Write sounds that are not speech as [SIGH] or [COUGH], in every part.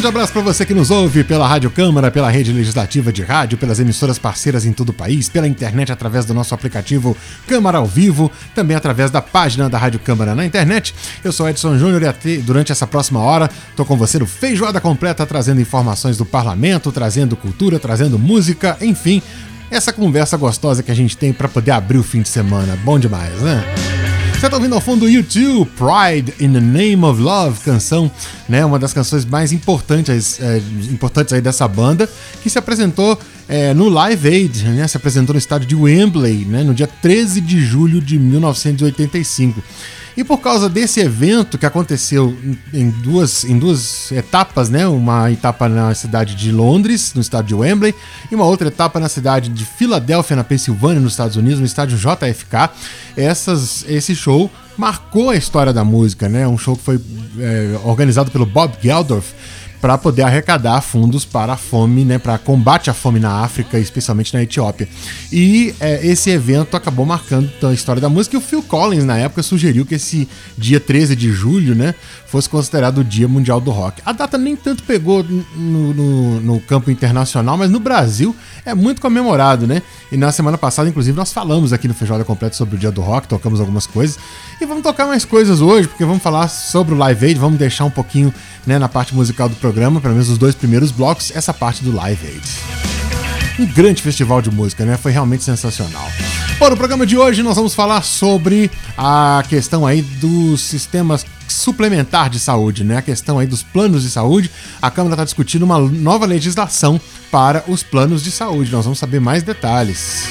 Grande abraço para você que nos ouve pela Rádio Câmara, pela rede legislativa de rádio, pelas emissoras parceiras em todo o país, pela internet através do nosso aplicativo Câmara ao Vivo, também através da página da Rádio Câmara na internet. Eu sou Edson Júnior e durante essa próxima hora tô com você no Feijoada Completa, trazendo informações do parlamento, trazendo cultura, trazendo música, enfim, essa conversa gostosa que a gente tem para poder abrir o fim de semana. Bom demais, né? Você tá ouvindo ao fundo YouTube, Pride in the Name of Love, canção, né? Uma das canções mais importantes, é, importantes aí dessa banda, que se apresentou é, no Live Aid, né? Se apresentou no estádio de Wembley, né? No dia 13 de julho de 1985. E por causa desse evento que aconteceu em duas, em duas etapas, né? Uma etapa na cidade de Londres, no estádio de Wembley, e uma outra etapa na cidade de Filadélfia, na Pensilvânia, nos Estados Unidos, no estádio JFK. Essas, esse show marcou a história da música, né? Um show que foi é, organizado pelo Bob Geldof para poder arrecadar fundos para a fome, né, para combate à fome na África, especialmente na Etiópia. E é, esse evento acabou marcando a história da música e o Phil Collins, na época, sugeriu que esse dia 13 de julho, né, fosse considerado o Dia Mundial do Rock. A data nem tanto pegou no, no, no campo internacional, mas no Brasil é muito comemorado, né? E na semana passada, inclusive, nós falamos aqui no Feijoada Completo sobre o Dia do Rock, tocamos algumas coisas. E vamos tocar mais coisas hoje, porque vamos falar sobre o Live Aid, vamos deixar um pouquinho né, na parte musical do programa, pelo menos os dois primeiros blocos, essa parte do Live Aid. Um grande festival de música, né? Foi realmente sensacional. Bom, no programa de hoje nós vamos falar sobre a questão aí dos sistemas suplementar de saúde, né? A questão aí dos planos de saúde. A Câmara está discutindo uma nova legislação para os planos de saúde. Nós vamos saber mais detalhes.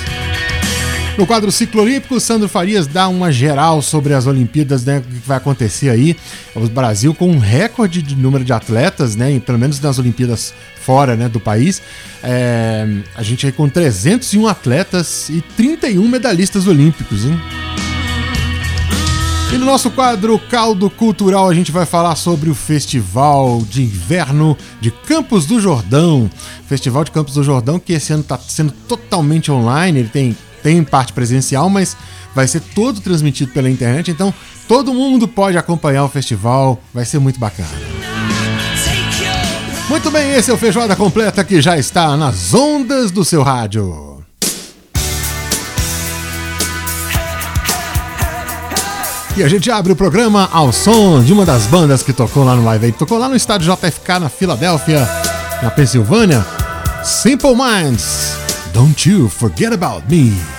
No quadro Ciclo Olímpico, Sandro Farias dá uma geral sobre as Olimpíadas, né? O que vai acontecer aí. O Brasil com um recorde de número de atletas, né? Pelo menos nas Olimpíadas fora né, do país. É, a gente aí com 301 atletas e 31 medalhistas olímpicos, hein? E no nosso quadro Caldo Cultural a gente vai falar sobre o Festival de Inverno de Campos do Jordão. Festival de Campos do Jordão que esse ano está sendo totalmente online, ele tem tem parte presencial, mas vai ser todo transmitido pela internet, então todo mundo pode acompanhar o festival, vai ser muito bacana. Muito bem, esse é o Feijoada Completa que já está nas ondas do seu rádio. E a gente abre o programa ao som de uma das bandas que tocou lá no Live Aid. Tocou lá no estádio JFK na Filadélfia, na Pensilvânia. Simple Minds. Don't You Forget About Me.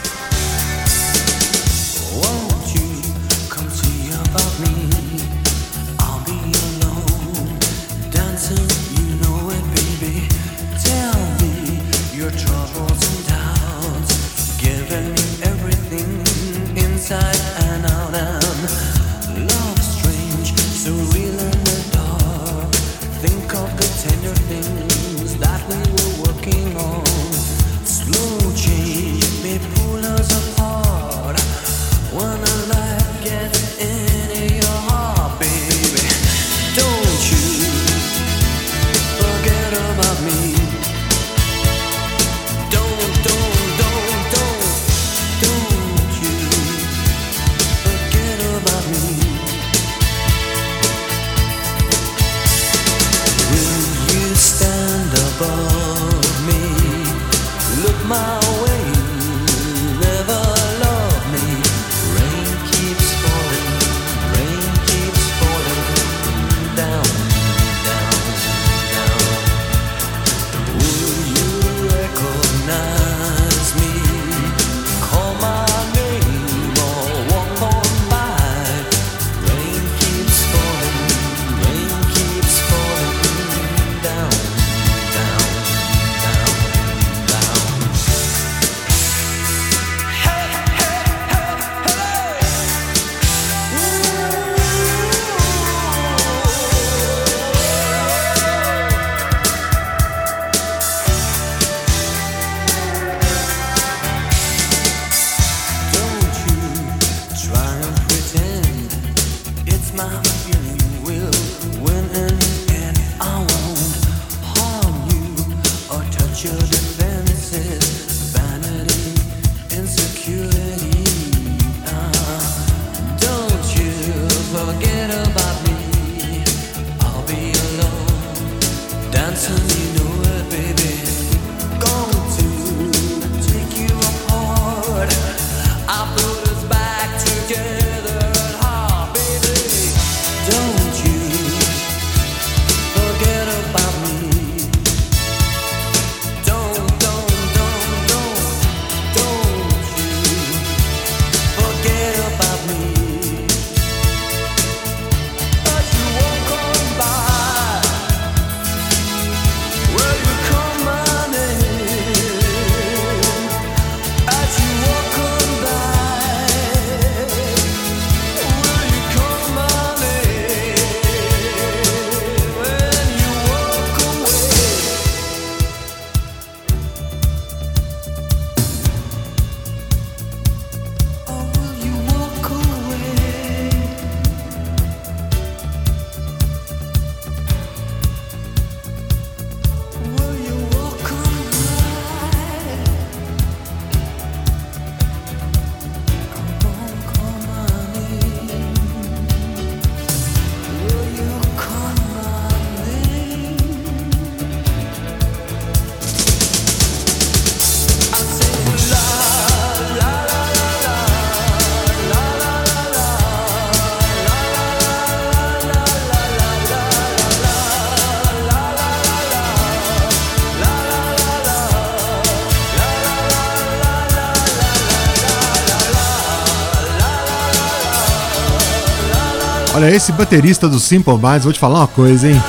Olha, esse baterista do Simple Minds, vou te falar uma coisa, hein?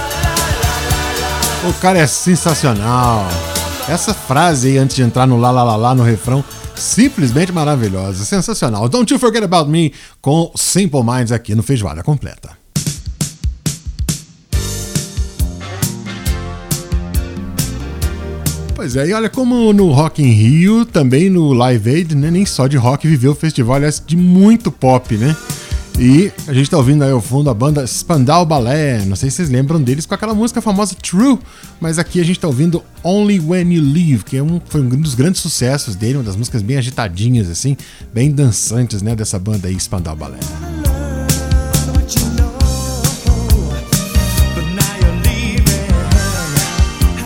O cara é sensacional. Essa frase aí, antes de entrar no lá lá lá lá no refrão, simplesmente maravilhosa, sensacional. Don't You Forget About Me com Simple Minds aqui no Feijoada Completa. Pois é, e olha como no Rock in Rio, também no Live Aid, né, nem só de rock viveu o festival, aliás, de muito pop, né? E a gente tá ouvindo aí ao fundo a banda Spandau Ballet. Não sei se vocês lembram deles com aquela música famosa True, mas aqui a gente tá ouvindo Only When You Leave, que é um, foi um dos grandes sucessos dele, uma das músicas bem agitadinhas, assim, bem dançantes, né, dessa banda aí, Spandau Ballet.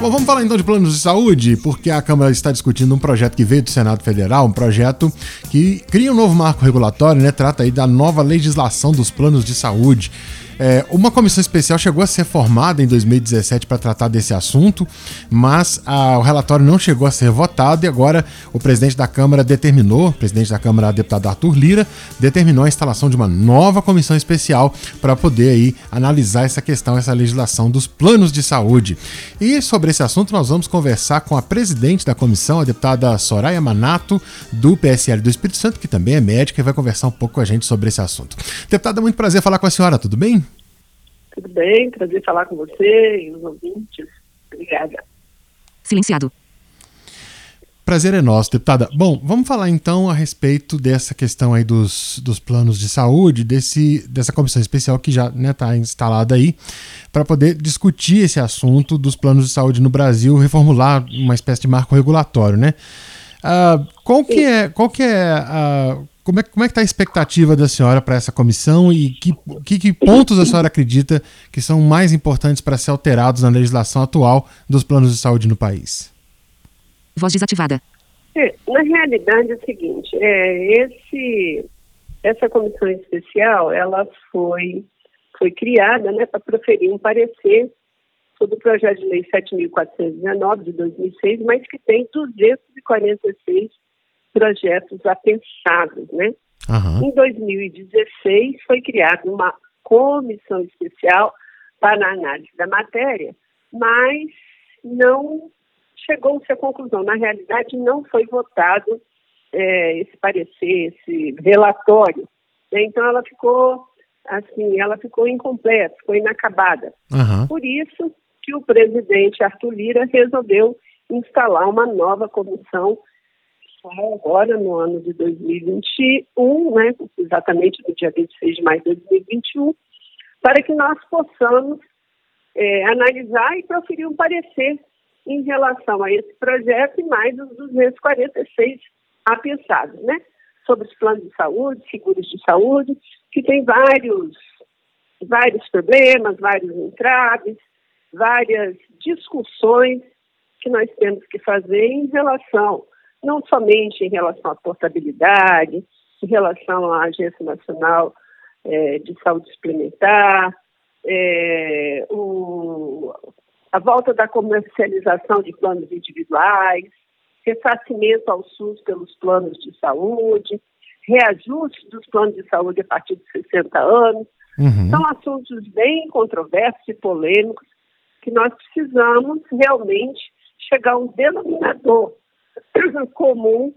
Bom, vamos falar então de planos de saúde, porque a Câmara está discutindo um projeto que veio do Senado Federal, um projeto que cria um novo marco regulatório, né? Trata aí da nova legislação dos planos de saúde. É, uma comissão especial chegou a ser formada em 2017 para tratar desse assunto, mas a, o relatório não chegou a ser votado e agora o presidente da Câmara determinou, o presidente da Câmara, deputado Arthur Lira, determinou a instalação de uma nova comissão especial para poder aí analisar essa questão, essa legislação dos planos de saúde. E sobre esse assunto nós vamos conversar com a presidente da comissão, a deputada Soraya Manato, do PSL do Espírito Santo, que também é médica e vai conversar um pouco com a gente sobre esse assunto. Deputada, muito prazer falar com a senhora, tudo bem? Tudo bem? Prazer falar com você e os ouvintes. Obrigada. Silenciado. Prazer é nosso, deputada. Bom, vamos falar então a respeito dessa questão aí dos, dos planos de saúde, desse, dessa comissão especial que já está né, tá instalada aí, para poder discutir esse assunto dos planos de saúde no Brasil, reformular uma espécie de marco regulatório, né? Uh, qual, que é, qual que é uh, como é, como é que está a expectativa da senhora para essa comissão e que, que, que, pontos a senhora acredita que são mais importantes para ser alterados na legislação atual dos planos de saúde no país? Voz desativada. É, na realidade é o seguinte, é, esse, essa comissão especial, ela foi, foi criada né, para proferir um parecer sobre o projeto de lei 7.419 de 2006, mas que tem 246 projetos apensados, né? Uhum. Em 2016 foi criada uma comissão especial para a análise da matéria, mas não chegou-se à conclusão. Na realidade, não foi votado é, esse parecer, esse relatório. Né? Então, ela ficou assim, ela ficou incompleta, ficou inacabada. Uhum. Por isso que o presidente Arthur Lira resolveu instalar uma nova comissão agora no ano de 2021, né, exatamente no dia 26 de maio de 2021, para que nós possamos é, analisar e proferir um parecer em relação a esse projeto e mais os 246 apensados, né? Sobre os planos de saúde, seguros de saúde, que tem vários, vários problemas, vários entraves, várias discussões que nós temos que fazer em relação, não somente em relação à portabilidade, em relação à Agência Nacional é, de Saúde Suplementar, é, o, a volta da comercialização de planos individuais, ressarcimento ao SUS pelos planos de saúde, reajuste dos planos de saúde a partir de 60 anos. Uhum. São assuntos bem controversos e polêmicos que nós precisamos realmente chegar a um denominador [COUGHS] comum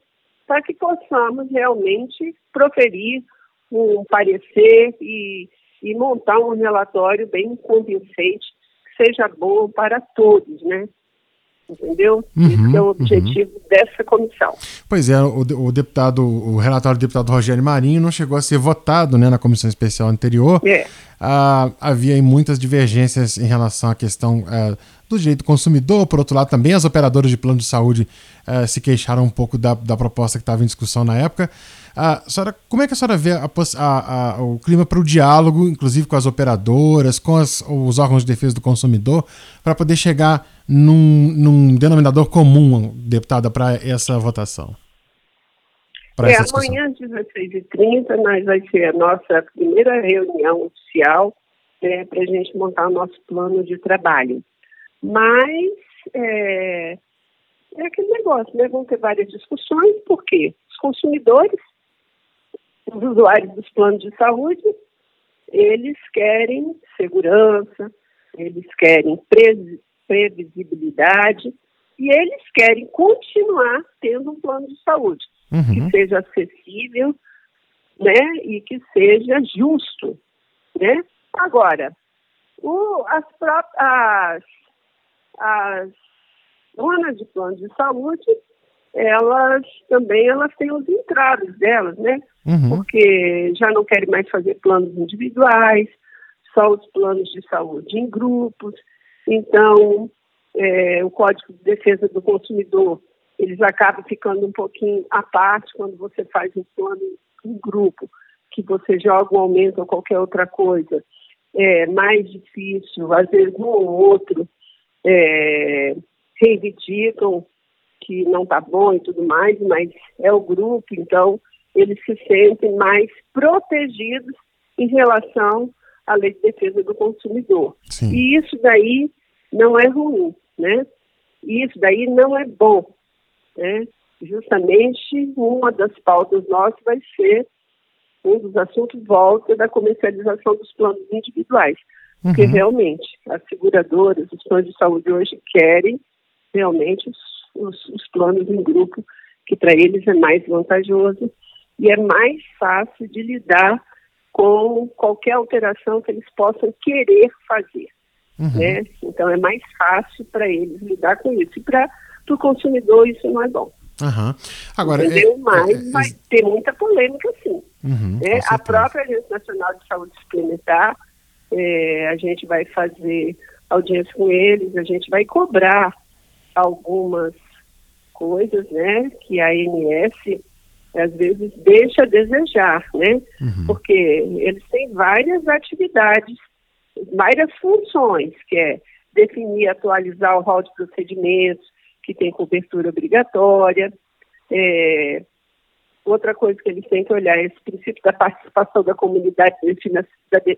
para que possamos realmente proferir um parecer e, e montar um relatório bem convincente que seja bom para todos, né? Entendeu? Uhum, Esse é o objetivo uhum. dessa comissão. Pois é, o, o, deputado, o relatório do deputado Rogério Marinho não chegou a ser votado né, na comissão especial anterior. É. Ah, havia muitas divergências em relação à questão ah, do direito do consumidor. Por outro lado, também as operadoras de plano de saúde ah, se queixaram um pouco da, da proposta que estava em discussão na época. A senhora, como é que a senhora vê a, a, a, o clima para o diálogo, inclusive com as operadoras, com as, os órgãos de defesa do consumidor, para poder chegar num, num, denominador comum, deputada, para essa votação? é, amanhã às 16h30 nós vai ser a nossa primeira reunião oficial né, para a gente montar o nosso plano de trabalho. Mas é, é aquele negócio, né? Vão ter várias discussões, porque os consumidores os usuários dos planos de saúde, eles querem segurança, eles querem previsibilidade e eles querem continuar tendo um plano de saúde uhum. que seja acessível, né, e que seja justo, né? Agora, o, as, as, as donas de plano de saúde, elas também elas têm os entraves delas, né? Uhum. Porque já não querem mais fazer planos individuais, só os planos de saúde em grupos. Então, é, o Código de Defesa do Consumidor, eles acabam ficando um pouquinho à parte quando você faz um plano em grupo, que você joga um aumento ou qualquer outra coisa. É mais difícil, às vezes um ou outro é, reivindicam que não está bom e tudo mais, mas é o grupo, então eles se sentem mais protegidos em relação à lei de defesa do consumidor. Sim. E isso daí não é ruim, né? E isso daí não é bom, né? Justamente uma das pautas nossas vai ser um dos assuntos volta da comercialização dos planos individuais. Porque uhum. realmente as seguradoras, os planos de saúde hoje querem realmente os os, os planos em grupo, que para eles é mais vantajoso e é mais fácil de lidar com qualquer alteração que eles possam querer fazer. Uhum. Né? Então é mais fácil para eles lidar com isso. E para o consumidor isso não é bom. Uhum. Agora, Entendeu? É, Mas é, vai ter muita polêmica sim. Uhum, né? A própria Agência Nacional de Saúde Suplementar, é, a gente vai fazer audiência com eles, a gente vai cobrar algumas coisas, né, que a ANS às vezes deixa a desejar, né? Uhum. Porque eles têm várias atividades, várias funções, que é definir, atualizar o rol de procedimentos, que tem cobertura obrigatória. É, outra coisa que eles têm que olhar é esse princípio da participação da comunidade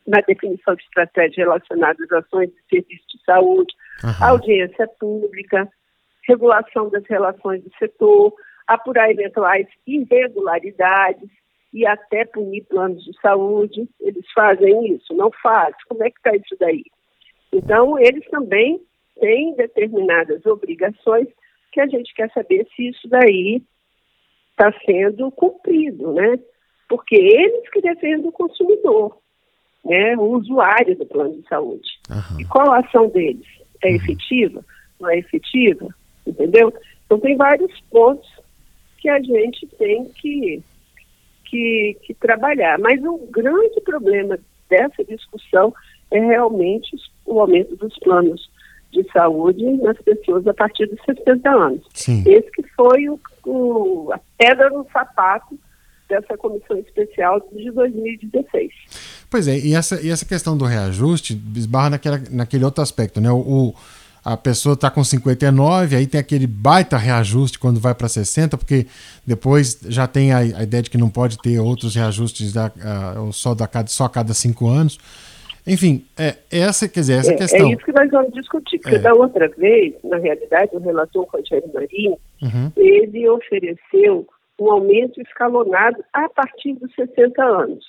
na definição de estratégias relacionadas às ações de serviço de saúde, uhum. audiência pública, regulação das relações do setor, apurar eventuais irregularidades e até punir planos de saúde. Eles fazem isso? Não fazem? Como é que está isso daí? Então, eles também têm determinadas obrigações que a gente quer saber se isso daí está sendo cumprido, né? Porque eles que defendem o consumidor, né? o usuário do plano de saúde. Uhum. E qual a ação deles? É uhum. efetiva? Não é efetiva? Entendeu? Então tem vários pontos que a gente tem que, que, que trabalhar. Mas o grande problema dessa discussão é realmente o aumento dos planos de saúde nas pessoas a partir dos 60 anos. Sim. Esse que foi o, o, a pedra no sapato dessa comissão especial de 2016. Pois é, e essa, e essa questão do reajuste esbarra naquela, naquele outro aspecto, né? O, o a pessoa está com 59, aí tem aquele baita reajuste quando vai para 60, porque depois já tem a, a, ideia de que não pode ter outros reajustes da, só, da, só a cada cinco anos. Enfim, é, essa, quer dizer, essa é, questão. É isso que nós vamos discutir, porque é. da outra vez, na realidade, o relator Rogério Marinho, uhum. ele ofereceu um aumento escalonado a partir dos 60 anos.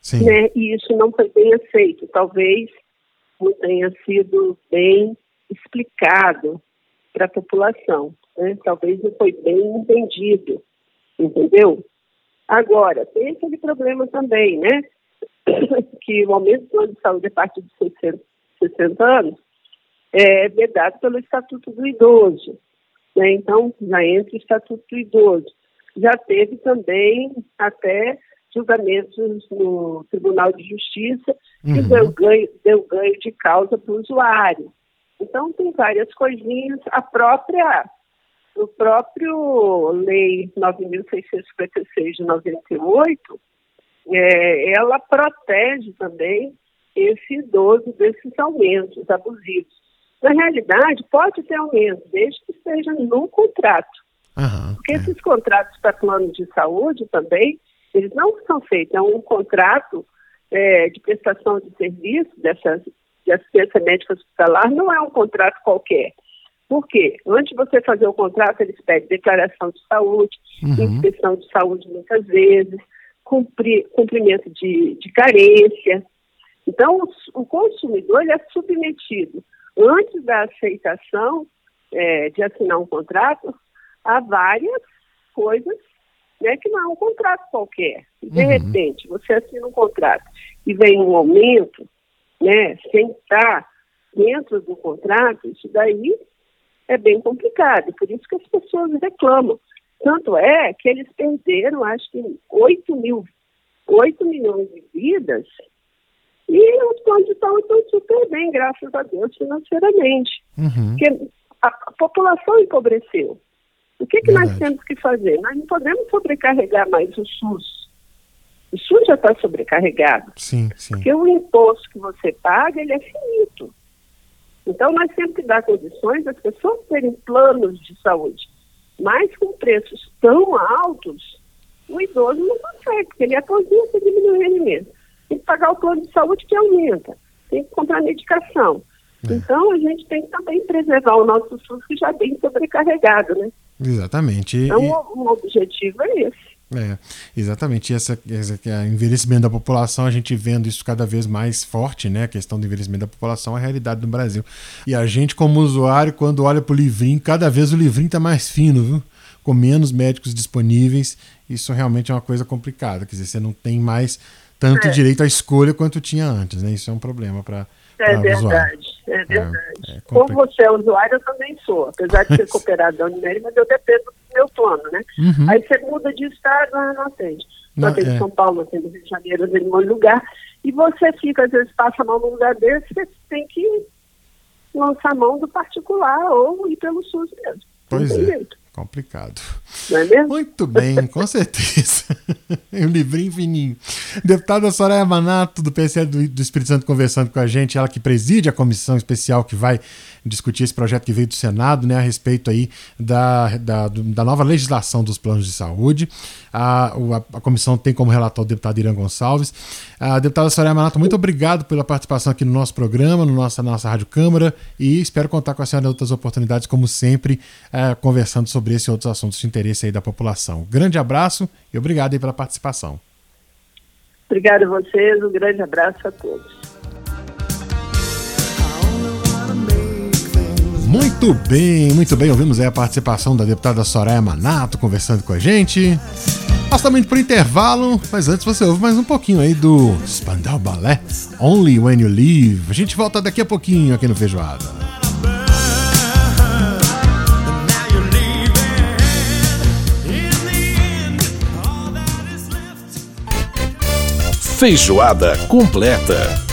Sim. Né? E isso não foi bem aceito. Talvez tenha sido bem explicado para a população. Né? Talvez não foi bem entendido, entendeu? Agora, tem aquele problema também, né? [COUGHS] que o aumento do plano de saúde a partir de 60, 60 anos é vedado pelo Estatuto do Idoso. Né? Então, já entra o Estatuto do Idoso. Já teve também até julgamentos no Tribunal de Justiça que uhum. deu, ganho, deu ganho de causa para o usuário. Então, tem várias coisinhas. A própria, o próprio Lei 9.656 de 98, é, ela protege também esse idoso desses aumentos abusivos. Na realidade, pode ter aumento, desde que esteja no contrato. Uhum, Porque é. esses contratos para plano de saúde também, eles não são feitos, é um contrato é, de prestação de serviço dessa, de assistência médica hospitalar, não é um contrato qualquer. Por quê? Antes de você fazer o contrato, eles pedem declaração de saúde, uhum. inspeção de saúde muitas vezes, cumprir, cumprimento de, de carência. Então, o, o consumidor ele é submetido, antes da aceitação é, de assinar um contrato, a várias coisas né, que não é um contrato qualquer. De uhum. repente, você assina um contrato e vem um aumento, né, sem estar dentro do contrato, isso daí é bem complicado. Por isso que as pessoas reclamam. Tanto é que eles perderam, acho que 8 mil, 8 milhões de vidas e os planos de saúde estão super bem, graças a Deus, financeiramente. Uhum. Porque a, a população empobreceu. O que, que nós temos que fazer? Nós não podemos sobrecarregar mais o SUS. O SUS já está sobrecarregado. Sim, sim. Porque o imposto que você paga, ele é finito. Então, nós temos que dar condições das pessoas terem planos de saúde. Mas com preços tão altos, o idoso não consegue, porque ele aposenta e diminui o rendimento. Tem que pagar o plano de saúde que aumenta. Tem que comprar medicação. É. Então, a gente tem que também preservar o nosso SUS, que já é bem sobrecarregado, né? Exatamente. Então, e, o, objetivo é esse. É, exatamente. E essa, essa envelhecimento da população, a gente vendo isso cada vez mais forte, né? A questão do envelhecimento da população é a realidade do Brasil. E a gente, como usuário, quando olha para o livrinho, cada vez o livrinho está mais fino, viu? Com menos médicos disponíveis. Isso realmente é uma coisa complicada. Quer dizer, você não tem mais tanto é. direito à escolha quanto tinha antes, né? Isso é um problema para é verdade, é verdade. É, é Como você é usuário, eu também sou. Apesar de ser [LAUGHS] cooperado da Unimed, mas eu dependo do meu plano, né? Uhum. Aí você muda de estado, não atende. Não, atende é. São Paulo, atende Rio de Janeiro, atende um lugar. E você fica, às vezes, passa a mão num lugar desse, você tem que lançar a mão do particular ou ir pelo SUS mesmo. Pois é. Jeito. Complicado. Não é mesmo? Muito bem, com [LAUGHS] certeza. [LAUGHS] um livrinho fininho. Deputada Soraya Manato, do PSL do, do Espírito Santo, conversando com a gente, ela que preside a comissão especial que vai discutir esse projeto que veio do Senado, né, a respeito aí da, da, da nova legislação dos planos de saúde. A, a, a, comissão tem como relator o deputado Irã Gonçalves. A deputada Soraya Manato, muito obrigado pela participação aqui no nosso programa, no nossa, nossa Rádio Câmara, e espero contar com a senhora em outras oportunidades, como sempre, é, conversando sobre esse e outros assuntos de interesse aí da população. Grande abraço e obrigado aí pela participação. Obrigado a vocês, um grande abraço a todos. Muito bem, muito bem. Ouvimos aí a participação da deputada Soraya Manato conversando com a gente. Nós estamos indo para intervalo, mas antes você ouve mais um pouquinho aí do Spandau Ballet, Only When You Leave. A gente volta daqui a pouquinho aqui no Feijoada. Feijoada completa.